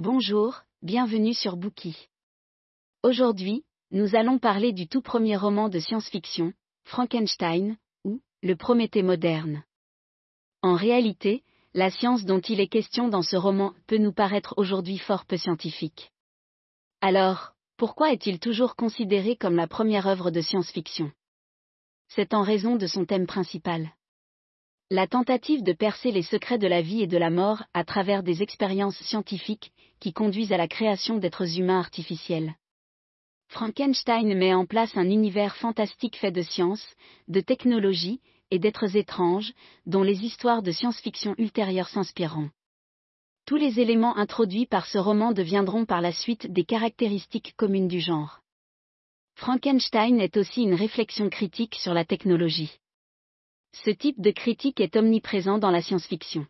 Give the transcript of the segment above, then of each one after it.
Bonjour, bienvenue sur Bookie. Aujourd'hui, nous allons parler du tout premier roman de science-fiction, Frankenstein, ou Le Prométhée moderne. En réalité, la science dont il est question dans ce roman peut nous paraître aujourd'hui fort peu scientifique. Alors, pourquoi est-il toujours considéré comme la première œuvre de science-fiction? C'est en raison de son thème principal. La tentative de percer les secrets de la vie et de la mort à travers des expériences scientifiques qui conduisent à la création d'êtres humains artificiels. Frankenstein met en place un univers fantastique fait de science, de technologie et d'êtres étranges, dont les histoires de science-fiction ultérieures s'inspireront. Tous les éléments introduits par ce roman deviendront par la suite des caractéristiques communes du genre. Frankenstein est aussi une réflexion critique sur la technologie. Ce type de critique est omniprésent dans la science-fiction.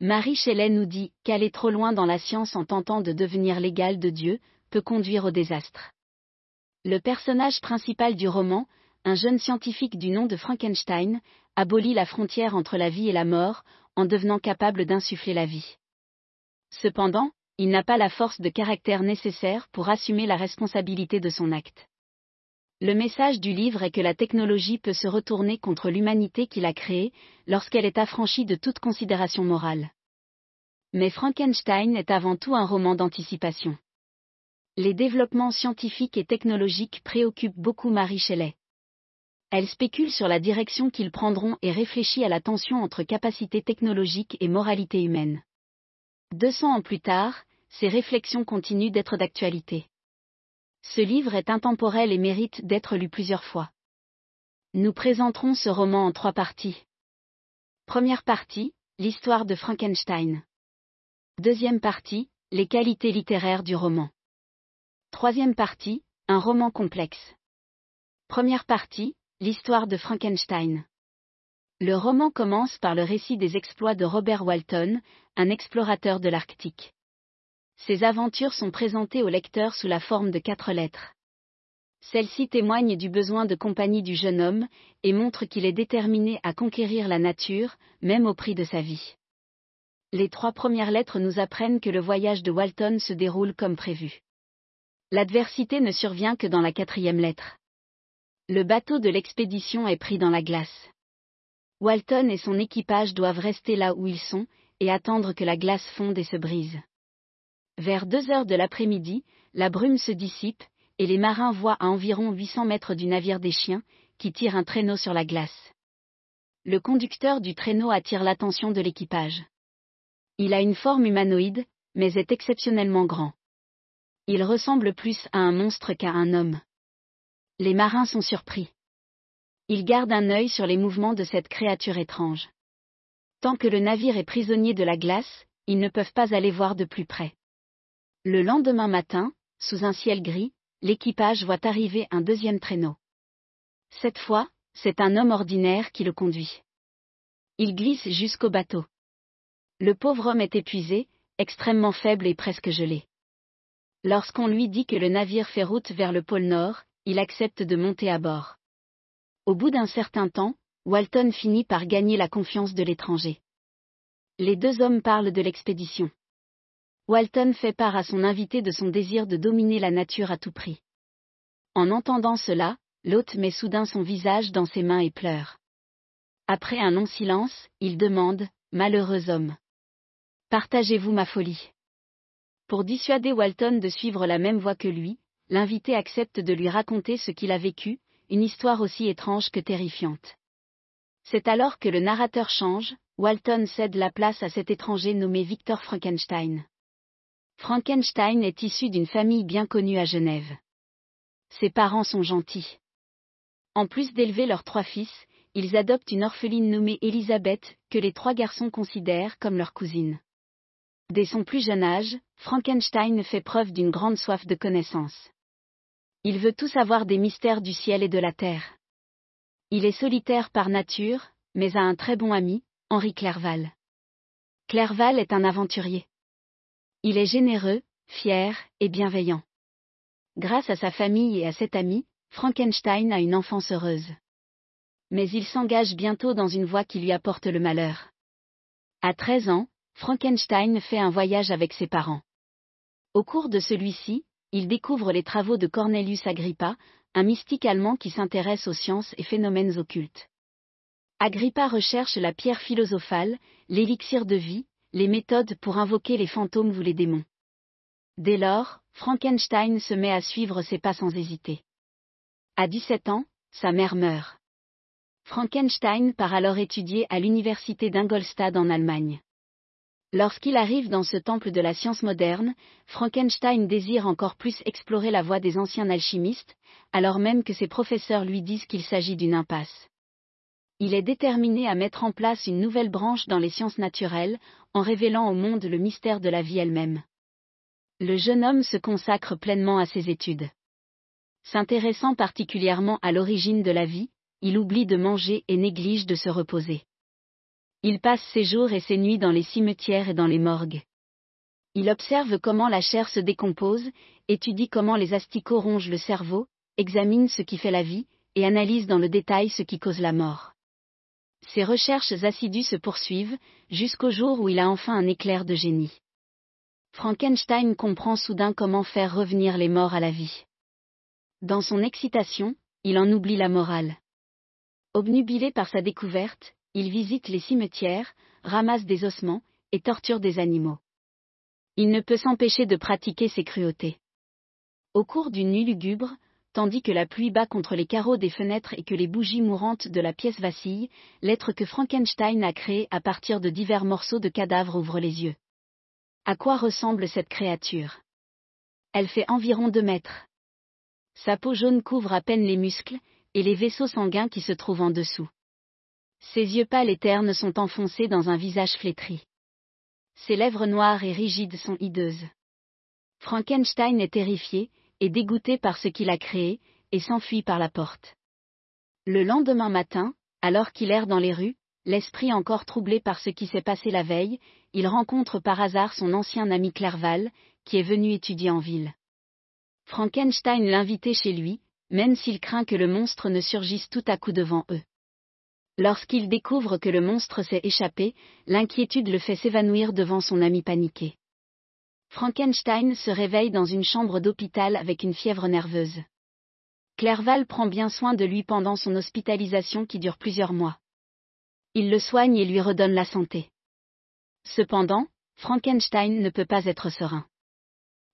Marie Shelley nous dit qu'aller trop loin dans la science en tentant de devenir l'égal de Dieu peut conduire au désastre. Le personnage principal du roman, un jeune scientifique du nom de Frankenstein, abolit la frontière entre la vie et la mort en devenant capable d'insuffler la vie. Cependant, il n'a pas la force de caractère nécessaire pour assumer la responsabilité de son acte. Le message du livre est que la technologie peut se retourner contre l'humanité qu'il a créée lorsqu'elle est affranchie de toute considération morale. Mais Frankenstein est avant tout un roman d'anticipation. Les développements scientifiques et technologiques préoccupent beaucoup Marie Shelley. Elle spécule sur la direction qu'ils prendront et réfléchit à la tension entre capacité technologique et moralité humaine. 200 ans plus tard, ces réflexions continuent d'être d'actualité. Ce livre est intemporel et mérite d'être lu plusieurs fois. Nous présenterons ce roman en trois parties. Première partie, l'histoire de Frankenstein. Deuxième partie, les qualités littéraires du roman. Troisième partie, un roman complexe. Première partie, l'histoire de Frankenstein. Le roman commence par le récit des exploits de Robert Walton, un explorateur de l'Arctique. Ces aventures sont présentées au lecteur sous la forme de quatre lettres. Celles-ci témoignent du besoin de compagnie du jeune homme, et montrent qu'il est déterminé à conquérir la nature, même au prix de sa vie. Les trois premières lettres nous apprennent que le voyage de Walton se déroule comme prévu. L'adversité ne survient que dans la quatrième lettre. Le bateau de l'expédition est pris dans la glace. Walton et son équipage doivent rester là où ils sont, et attendre que la glace fonde et se brise. Vers deux heures de l'après-midi, la brume se dissipe, et les marins voient à environ 800 mètres du navire des chiens, qui tire un traîneau sur la glace. Le conducteur du traîneau attire l'attention de l'équipage. Il a une forme humanoïde, mais est exceptionnellement grand. Il ressemble plus à un monstre qu'à un homme. Les marins sont surpris. Ils gardent un œil sur les mouvements de cette créature étrange. Tant que le navire est prisonnier de la glace, ils ne peuvent pas aller voir de plus près. Le lendemain matin, sous un ciel gris, l'équipage voit arriver un deuxième traîneau. Cette fois, c'est un homme ordinaire qui le conduit. Il glisse jusqu'au bateau. Le pauvre homme est épuisé, extrêmement faible et presque gelé. Lorsqu'on lui dit que le navire fait route vers le pôle Nord, il accepte de monter à bord. Au bout d'un certain temps, Walton finit par gagner la confiance de l'étranger. Les deux hommes parlent de l'expédition. Walton fait part à son invité de son désir de dominer la nature à tout prix. En entendant cela, l'hôte met soudain son visage dans ses mains et pleure. Après un long silence, il demande, Malheureux homme. Partagez-vous ma folie. Pour dissuader Walton de suivre la même voie que lui, l'invité accepte de lui raconter ce qu'il a vécu, une histoire aussi étrange que terrifiante. C'est alors que le narrateur change, Walton cède la place à cet étranger nommé Victor Frankenstein. Frankenstein est issu d'une famille bien connue à Genève. Ses parents sont gentils. En plus d'élever leurs trois fils, ils adoptent une orpheline nommée Elisabeth, que les trois garçons considèrent comme leur cousine. Dès son plus jeune âge, Frankenstein fait preuve d'une grande soif de connaissance. Il veut tout savoir des mystères du ciel et de la terre. Il est solitaire par nature, mais a un très bon ami, Henri Clerval. Clerval est un aventurier. Il est généreux, fier et bienveillant. Grâce à sa famille et à cet ami, Frankenstein a une enfance heureuse. Mais il s'engage bientôt dans une voie qui lui apporte le malheur. À 13 ans, Frankenstein fait un voyage avec ses parents. Au cours de celui-ci, il découvre les travaux de Cornelius Agrippa, un mystique allemand qui s'intéresse aux sciences et phénomènes occultes. Agrippa recherche la pierre philosophale, l'élixir de vie, les méthodes pour invoquer les fantômes ou les démons. Dès lors, Frankenstein se met à suivre ses pas sans hésiter. À 17 ans, sa mère meurt. Frankenstein part alors étudier à l'université d'Ingolstadt en Allemagne. Lorsqu'il arrive dans ce temple de la science moderne, Frankenstein désire encore plus explorer la voie des anciens alchimistes, alors même que ses professeurs lui disent qu'il s'agit d'une impasse. Il est déterminé à mettre en place une nouvelle branche dans les sciences naturelles, en révélant au monde le mystère de la vie elle-même. Le jeune homme se consacre pleinement à ses études. S'intéressant particulièrement à l'origine de la vie, il oublie de manger et néglige de se reposer. Il passe ses jours et ses nuits dans les cimetières et dans les morgues. Il observe comment la chair se décompose, étudie comment les asticots rongent le cerveau, examine ce qui fait la vie, et analyse dans le détail ce qui cause la mort. Ses recherches assidues se poursuivent, jusqu'au jour où il a enfin un éclair de génie. Frankenstein comprend soudain comment faire revenir les morts à la vie. Dans son excitation, il en oublie la morale. Obnubilé par sa découverte, il visite les cimetières, ramasse des ossements, et torture des animaux. Il ne peut s'empêcher de pratiquer ses cruautés. Au cours d'une nuit lugubre, tandis que la pluie bat contre les carreaux des fenêtres et que les bougies mourantes de la pièce vacillent, l'être que Frankenstein a créé à partir de divers morceaux de cadavres ouvre les yeux. À quoi ressemble cette créature? Elle fait environ deux mètres. Sa peau jaune couvre à peine les muscles, et les vaisseaux sanguins qui se trouvent en dessous. Ses yeux pâles et ternes sont enfoncés dans un visage flétri. Ses lèvres noires et rigides sont hideuses. Frankenstein est terrifié, et dégoûté par ce qu'il a créé, et s'enfuit par la porte. Le lendemain matin, alors qu'il erre dans les rues, l'esprit encore troublé par ce qui s'est passé la veille, il rencontre par hasard son ancien ami Clerval, qui est venu étudier en ville. Frankenstein l'invitait chez lui, même s'il craint que le monstre ne surgisse tout à coup devant eux. Lorsqu'il découvre que le monstre s'est échappé, l'inquiétude le fait s'évanouir devant son ami paniqué. Frankenstein se réveille dans une chambre d'hôpital avec une fièvre nerveuse. Clerval prend bien soin de lui pendant son hospitalisation qui dure plusieurs mois. Il le soigne et lui redonne la santé. Cependant, Frankenstein ne peut pas être serein.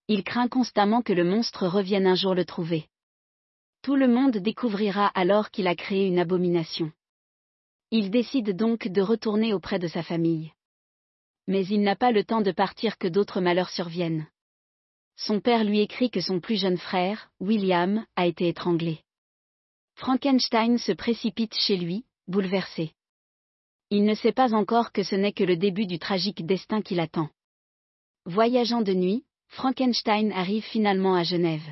Il craint constamment que le monstre revienne un jour le trouver. Tout le monde découvrira alors qu'il a créé une abomination. Il décide donc de retourner auprès de sa famille mais il n'a pas le temps de partir que d'autres malheurs surviennent. Son père lui écrit que son plus jeune frère, William, a été étranglé. Frankenstein se précipite chez lui, bouleversé. Il ne sait pas encore que ce n'est que le début du tragique destin qui l'attend. Voyageant de nuit, Frankenstein arrive finalement à Genève.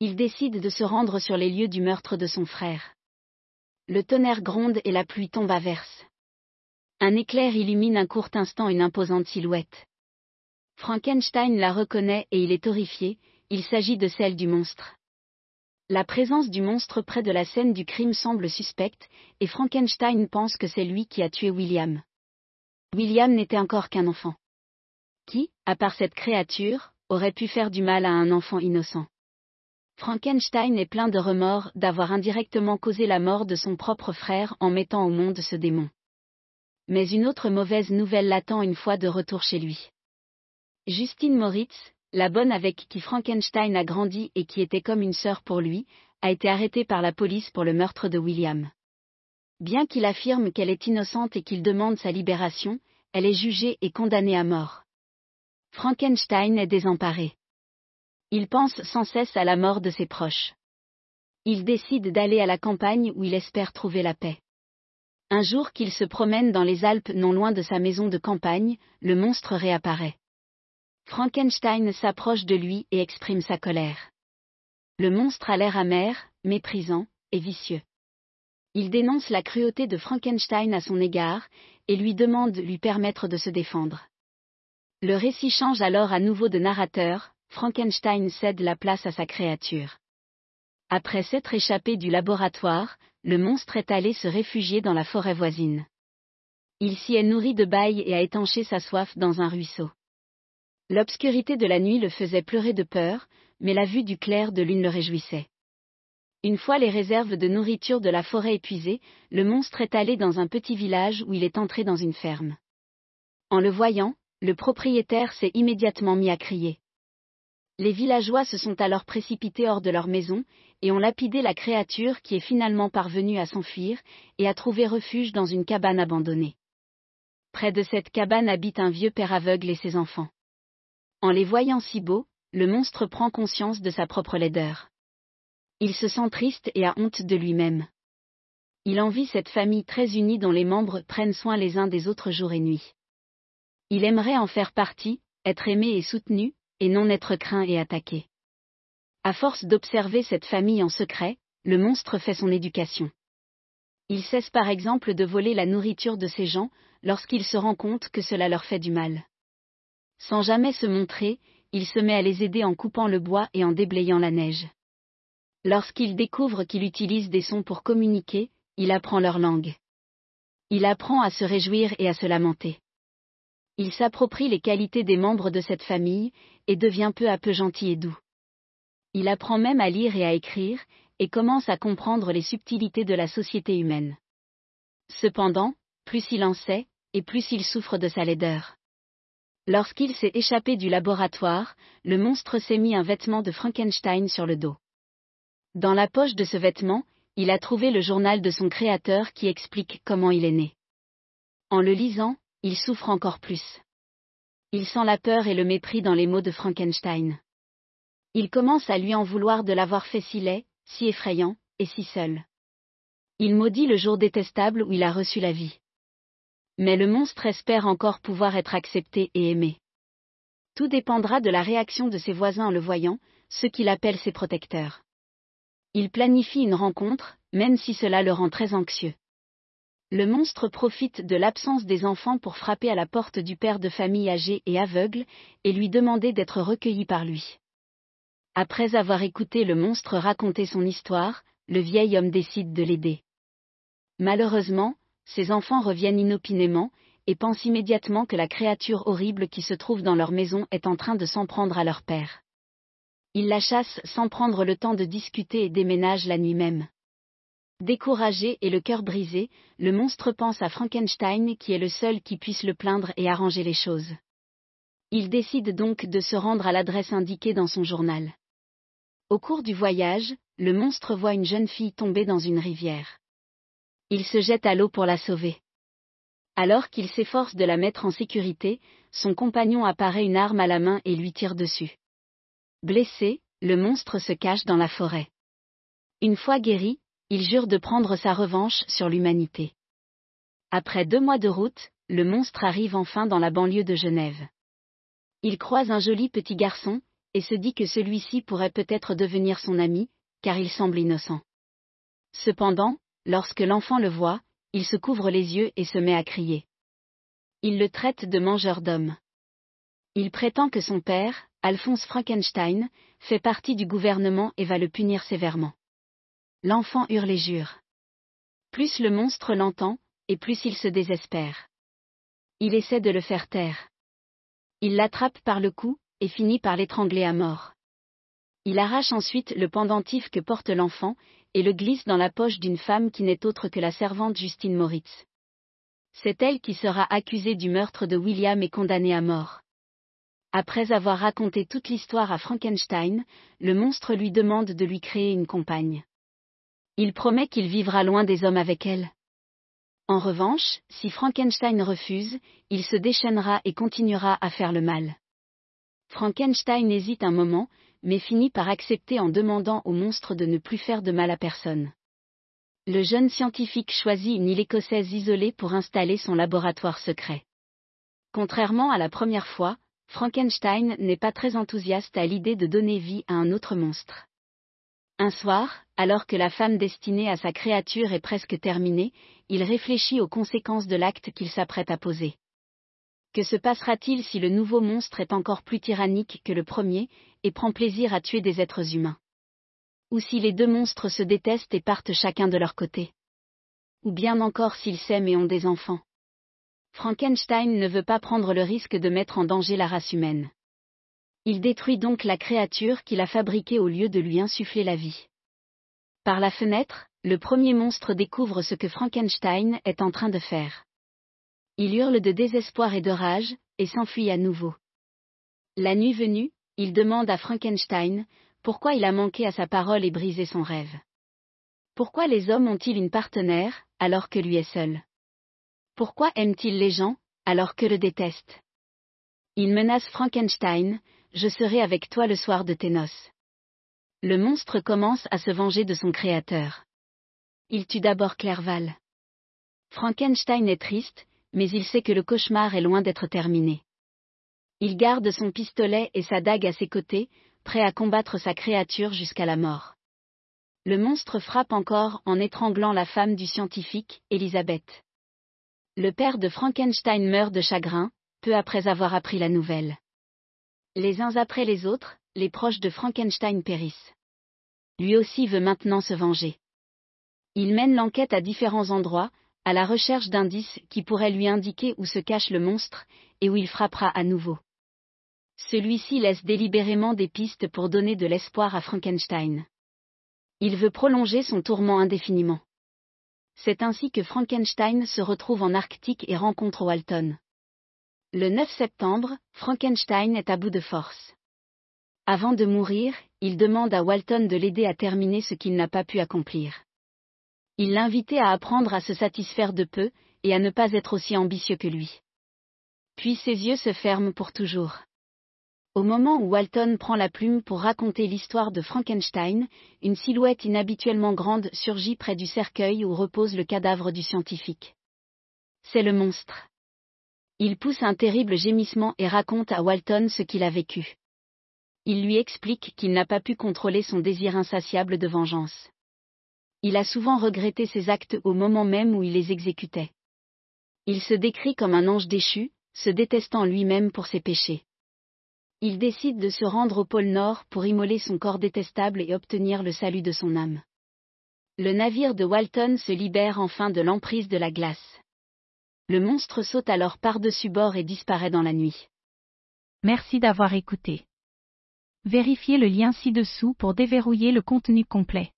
Il décide de se rendre sur les lieux du meurtre de son frère. Le tonnerre gronde et la pluie tombe à verse. Un éclair illumine un court instant une imposante silhouette. Frankenstein la reconnaît et il est horrifié, il s'agit de celle du monstre. La présence du monstre près de la scène du crime semble suspecte, et Frankenstein pense que c'est lui qui a tué William. William n'était encore qu'un enfant. Qui, à part cette créature, aurait pu faire du mal à un enfant innocent? Frankenstein est plein de remords d'avoir indirectement causé la mort de son propre frère en mettant au monde ce démon mais une autre mauvaise nouvelle l'attend une fois de retour chez lui. Justine Moritz, la bonne avec qui Frankenstein a grandi et qui était comme une sœur pour lui, a été arrêtée par la police pour le meurtre de William. Bien qu'il affirme qu'elle est innocente et qu'il demande sa libération, elle est jugée et condamnée à mort. Frankenstein est désemparé. Il pense sans cesse à la mort de ses proches. Il décide d'aller à la campagne où il espère trouver la paix. Un jour qu'il se promène dans les Alpes non loin de sa maison de campagne, le monstre réapparaît. Frankenstein s'approche de lui et exprime sa colère. Le monstre a l'air amer, méprisant, et vicieux. Il dénonce la cruauté de Frankenstein à son égard, et lui demande de lui permettre de se défendre. Le récit change alors à nouveau de narrateur, Frankenstein cède la place à sa créature. Après s'être échappé du laboratoire, le monstre est allé se réfugier dans la forêt voisine. Il s'y est nourri de bail et a étanché sa soif dans un ruisseau. L'obscurité de la nuit le faisait pleurer de peur, mais la vue du clair de lune le réjouissait. Une fois les réserves de nourriture de la forêt épuisées, le monstre est allé dans un petit village où il est entré dans une ferme. En le voyant, le propriétaire s'est immédiatement mis à crier. Les villageois se sont alors précipités hors de leur maison, et ont lapidé la créature qui est finalement parvenue à s'enfuir, et a trouvé refuge dans une cabane abandonnée. Près de cette cabane habite un vieux père aveugle et ses enfants. En les voyant si beaux, le monstre prend conscience de sa propre laideur. Il se sent triste et a honte de lui-même. Il envie cette famille très unie dont les membres prennent soin les uns des autres jour et nuit. Il aimerait en faire partie, être aimé et soutenu, et non être craint et attaqué. À force d'observer cette famille en secret, le monstre fait son éducation. Il cesse par exemple de voler la nourriture de ces gens, lorsqu'il se rend compte que cela leur fait du mal. Sans jamais se montrer, il se met à les aider en coupant le bois et en déblayant la neige. Lorsqu'il découvre qu'il utilise des sons pour communiquer, il apprend leur langue. Il apprend à se réjouir et à se lamenter. Il s'approprie les qualités des membres de cette famille, et devient peu à peu gentil et doux. Il apprend même à lire et à écrire, et commence à comprendre les subtilités de la société humaine. Cependant, plus il en sait, et plus il souffre de sa laideur. Lorsqu'il s'est échappé du laboratoire, le monstre s'est mis un vêtement de Frankenstein sur le dos. Dans la poche de ce vêtement, il a trouvé le journal de son créateur qui explique comment il est né. En le lisant, il souffre encore plus. Il sent la peur et le mépris dans les mots de Frankenstein. Il commence à lui en vouloir de l'avoir fait si laid, si effrayant, et si seul. Il maudit le jour détestable où il a reçu la vie. Mais le monstre espère encore pouvoir être accepté et aimé. Tout dépendra de la réaction de ses voisins en le voyant, ceux qu'il appelle ses protecteurs. Il planifie une rencontre, même si cela le rend très anxieux le monstre profite de l'absence des enfants pour frapper à la porte du père de famille âgé et aveugle, et lui demander d'être recueilli par lui. Après avoir écouté le monstre raconter son histoire, le vieil homme décide de l'aider. Malheureusement, ses enfants reviennent inopinément, et pensent immédiatement que la créature horrible qui se trouve dans leur maison est en train de s'en prendre à leur père. Ils la chassent sans prendre le temps de discuter et déménagent la nuit même. Découragé et le cœur brisé, le monstre pense à Frankenstein qui est le seul qui puisse le plaindre et arranger les choses. Il décide donc de se rendre à l'adresse indiquée dans son journal. Au cours du voyage, le monstre voit une jeune fille tomber dans une rivière. Il se jette à l'eau pour la sauver. Alors qu'il s'efforce de la mettre en sécurité, son compagnon apparaît une arme à la main et lui tire dessus. Blessé, le monstre se cache dans la forêt. Une fois guéri, il jure de prendre sa revanche sur l'humanité. Après deux mois de route, le monstre arrive enfin dans la banlieue de Genève. Il croise un joli petit garçon, et se dit que celui-ci pourrait peut-être devenir son ami, car il semble innocent. Cependant, lorsque l'enfant le voit, il se couvre les yeux et se met à crier. Il le traite de mangeur d'hommes. Il prétend que son père, Alphonse Frankenstein, fait partie du gouvernement et va le punir sévèrement. L'enfant hurle et jure. Plus le monstre l'entend, et plus il se désespère. Il essaie de le faire taire. Il l'attrape par le cou, et finit par l'étrangler à mort. Il arrache ensuite le pendentif que porte l'enfant, et le glisse dans la poche d'une femme qui n'est autre que la servante Justine Moritz. C'est elle qui sera accusée du meurtre de William et condamnée à mort. Après avoir raconté toute l'histoire à Frankenstein, le monstre lui demande de lui créer une compagne. Il promet qu'il vivra loin des hommes avec elle. En revanche, si Frankenstein refuse, il se déchaînera et continuera à faire le mal. Frankenstein hésite un moment, mais finit par accepter en demandant au monstre de ne plus faire de mal à personne. Le jeune scientifique choisit une île écossaise isolée pour installer son laboratoire secret. Contrairement à la première fois, Frankenstein n'est pas très enthousiaste à l'idée de donner vie à un autre monstre. Un soir, alors que la femme destinée à sa créature est presque terminée, il réfléchit aux conséquences de l'acte qu'il s'apprête à poser. Que se passera-t-il si le nouveau monstre est encore plus tyrannique que le premier, et prend plaisir à tuer des êtres humains? Ou si les deux monstres se détestent et partent chacun de leur côté? Ou bien encore s'ils s'aiment et ont des enfants? Frankenstein ne veut pas prendre le risque de mettre en danger la race humaine. Il détruit donc la créature qu'il a fabriquée au lieu de lui insuffler la vie. Par la fenêtre, le premier monstre découvre ce que Frankenstein est en train de faire. Il hurle de désespoir et de rage, et s'enfuit à nouveau. La nuit venue, il demande à Frankenstein, pourquoi il a manqué à sa parole et brisé son rêve. Pourquoi les hommes ont-ils une partenaire, alors que lui est seul? Pourquoi aime-t-il les gens, alors que le déteste Il menace Frankenstein, je serai avec toi le soir de tes noces. Le monstre commence à se venger de son créateur. Il tue d'abord Clerval. Frankenstein est triste, mais il sait que le cauchemar est loin d'être terminé. Il garde son pistolet et sa dague à ses côtés, prêt à combattre sa créature jusqu'à la mort. Le monstre frappe encore en étranglant la femme du scientifique, Elisabeth. Le père de Frankenstein meurt de chagrin, peu après avoir appris la nouvelle. Les uns après les autres, les proches de Frankenstein périssent. Lui aussi veut maintenant se venger. Il mène l'enquête à différents endroits, à la recherche d'indices qui pourraient lui indiquer où se cache le monstre, et où il frappera à nouveau. Celui-ci laisse délibérément des pistes pour donner de l'espoir à Frankenstein. Il veut prolonger son tourment indéfiniment. C'est ainsi que Frankenstein se retrouve en Arctique et rencontre Walton. Le 9 septembre, Frankenstein est à bout de force. Avant de mourir, il demande à Walton de l'aider à terminer ce qu'il n'a pas pu accomplir. Il l'invitait à apprendre à se satisfaire de peu, et à ne pas être aussi ambitieux que lui. Puis ses yeux se ferment pour toujours. Au moment où Walton prend la plume pour raconter l'histoire de Frankenstein, une silhouette inhabituellement grande surgit près du cercueil où repose le cadavre du scientifique. C'est le monstre. Il pousse un terrible gémissement et raconte à Walton ce qu'il a vécu. Il lui explique qu'il n'a pas pu contrôler son désir insatiable de vengeance. Il a souvent regretté ses actes au moment même où il les exécutait. Il se décrit comme un ange déchu, se détestant lui-même pour ses péchés. Il décide de se rendre au pôle Nord pour immoler son corps détestable et obtenir le salut de son âme. Le navire de Walton se libère enfin de l'emprise de la glace. Le monstre saute alors par-dessus bord et disparaît dans la nuit. Merci d'avoir écouté. Vérifiez le lien ci-dessous pour déverrouiller le contenu complet.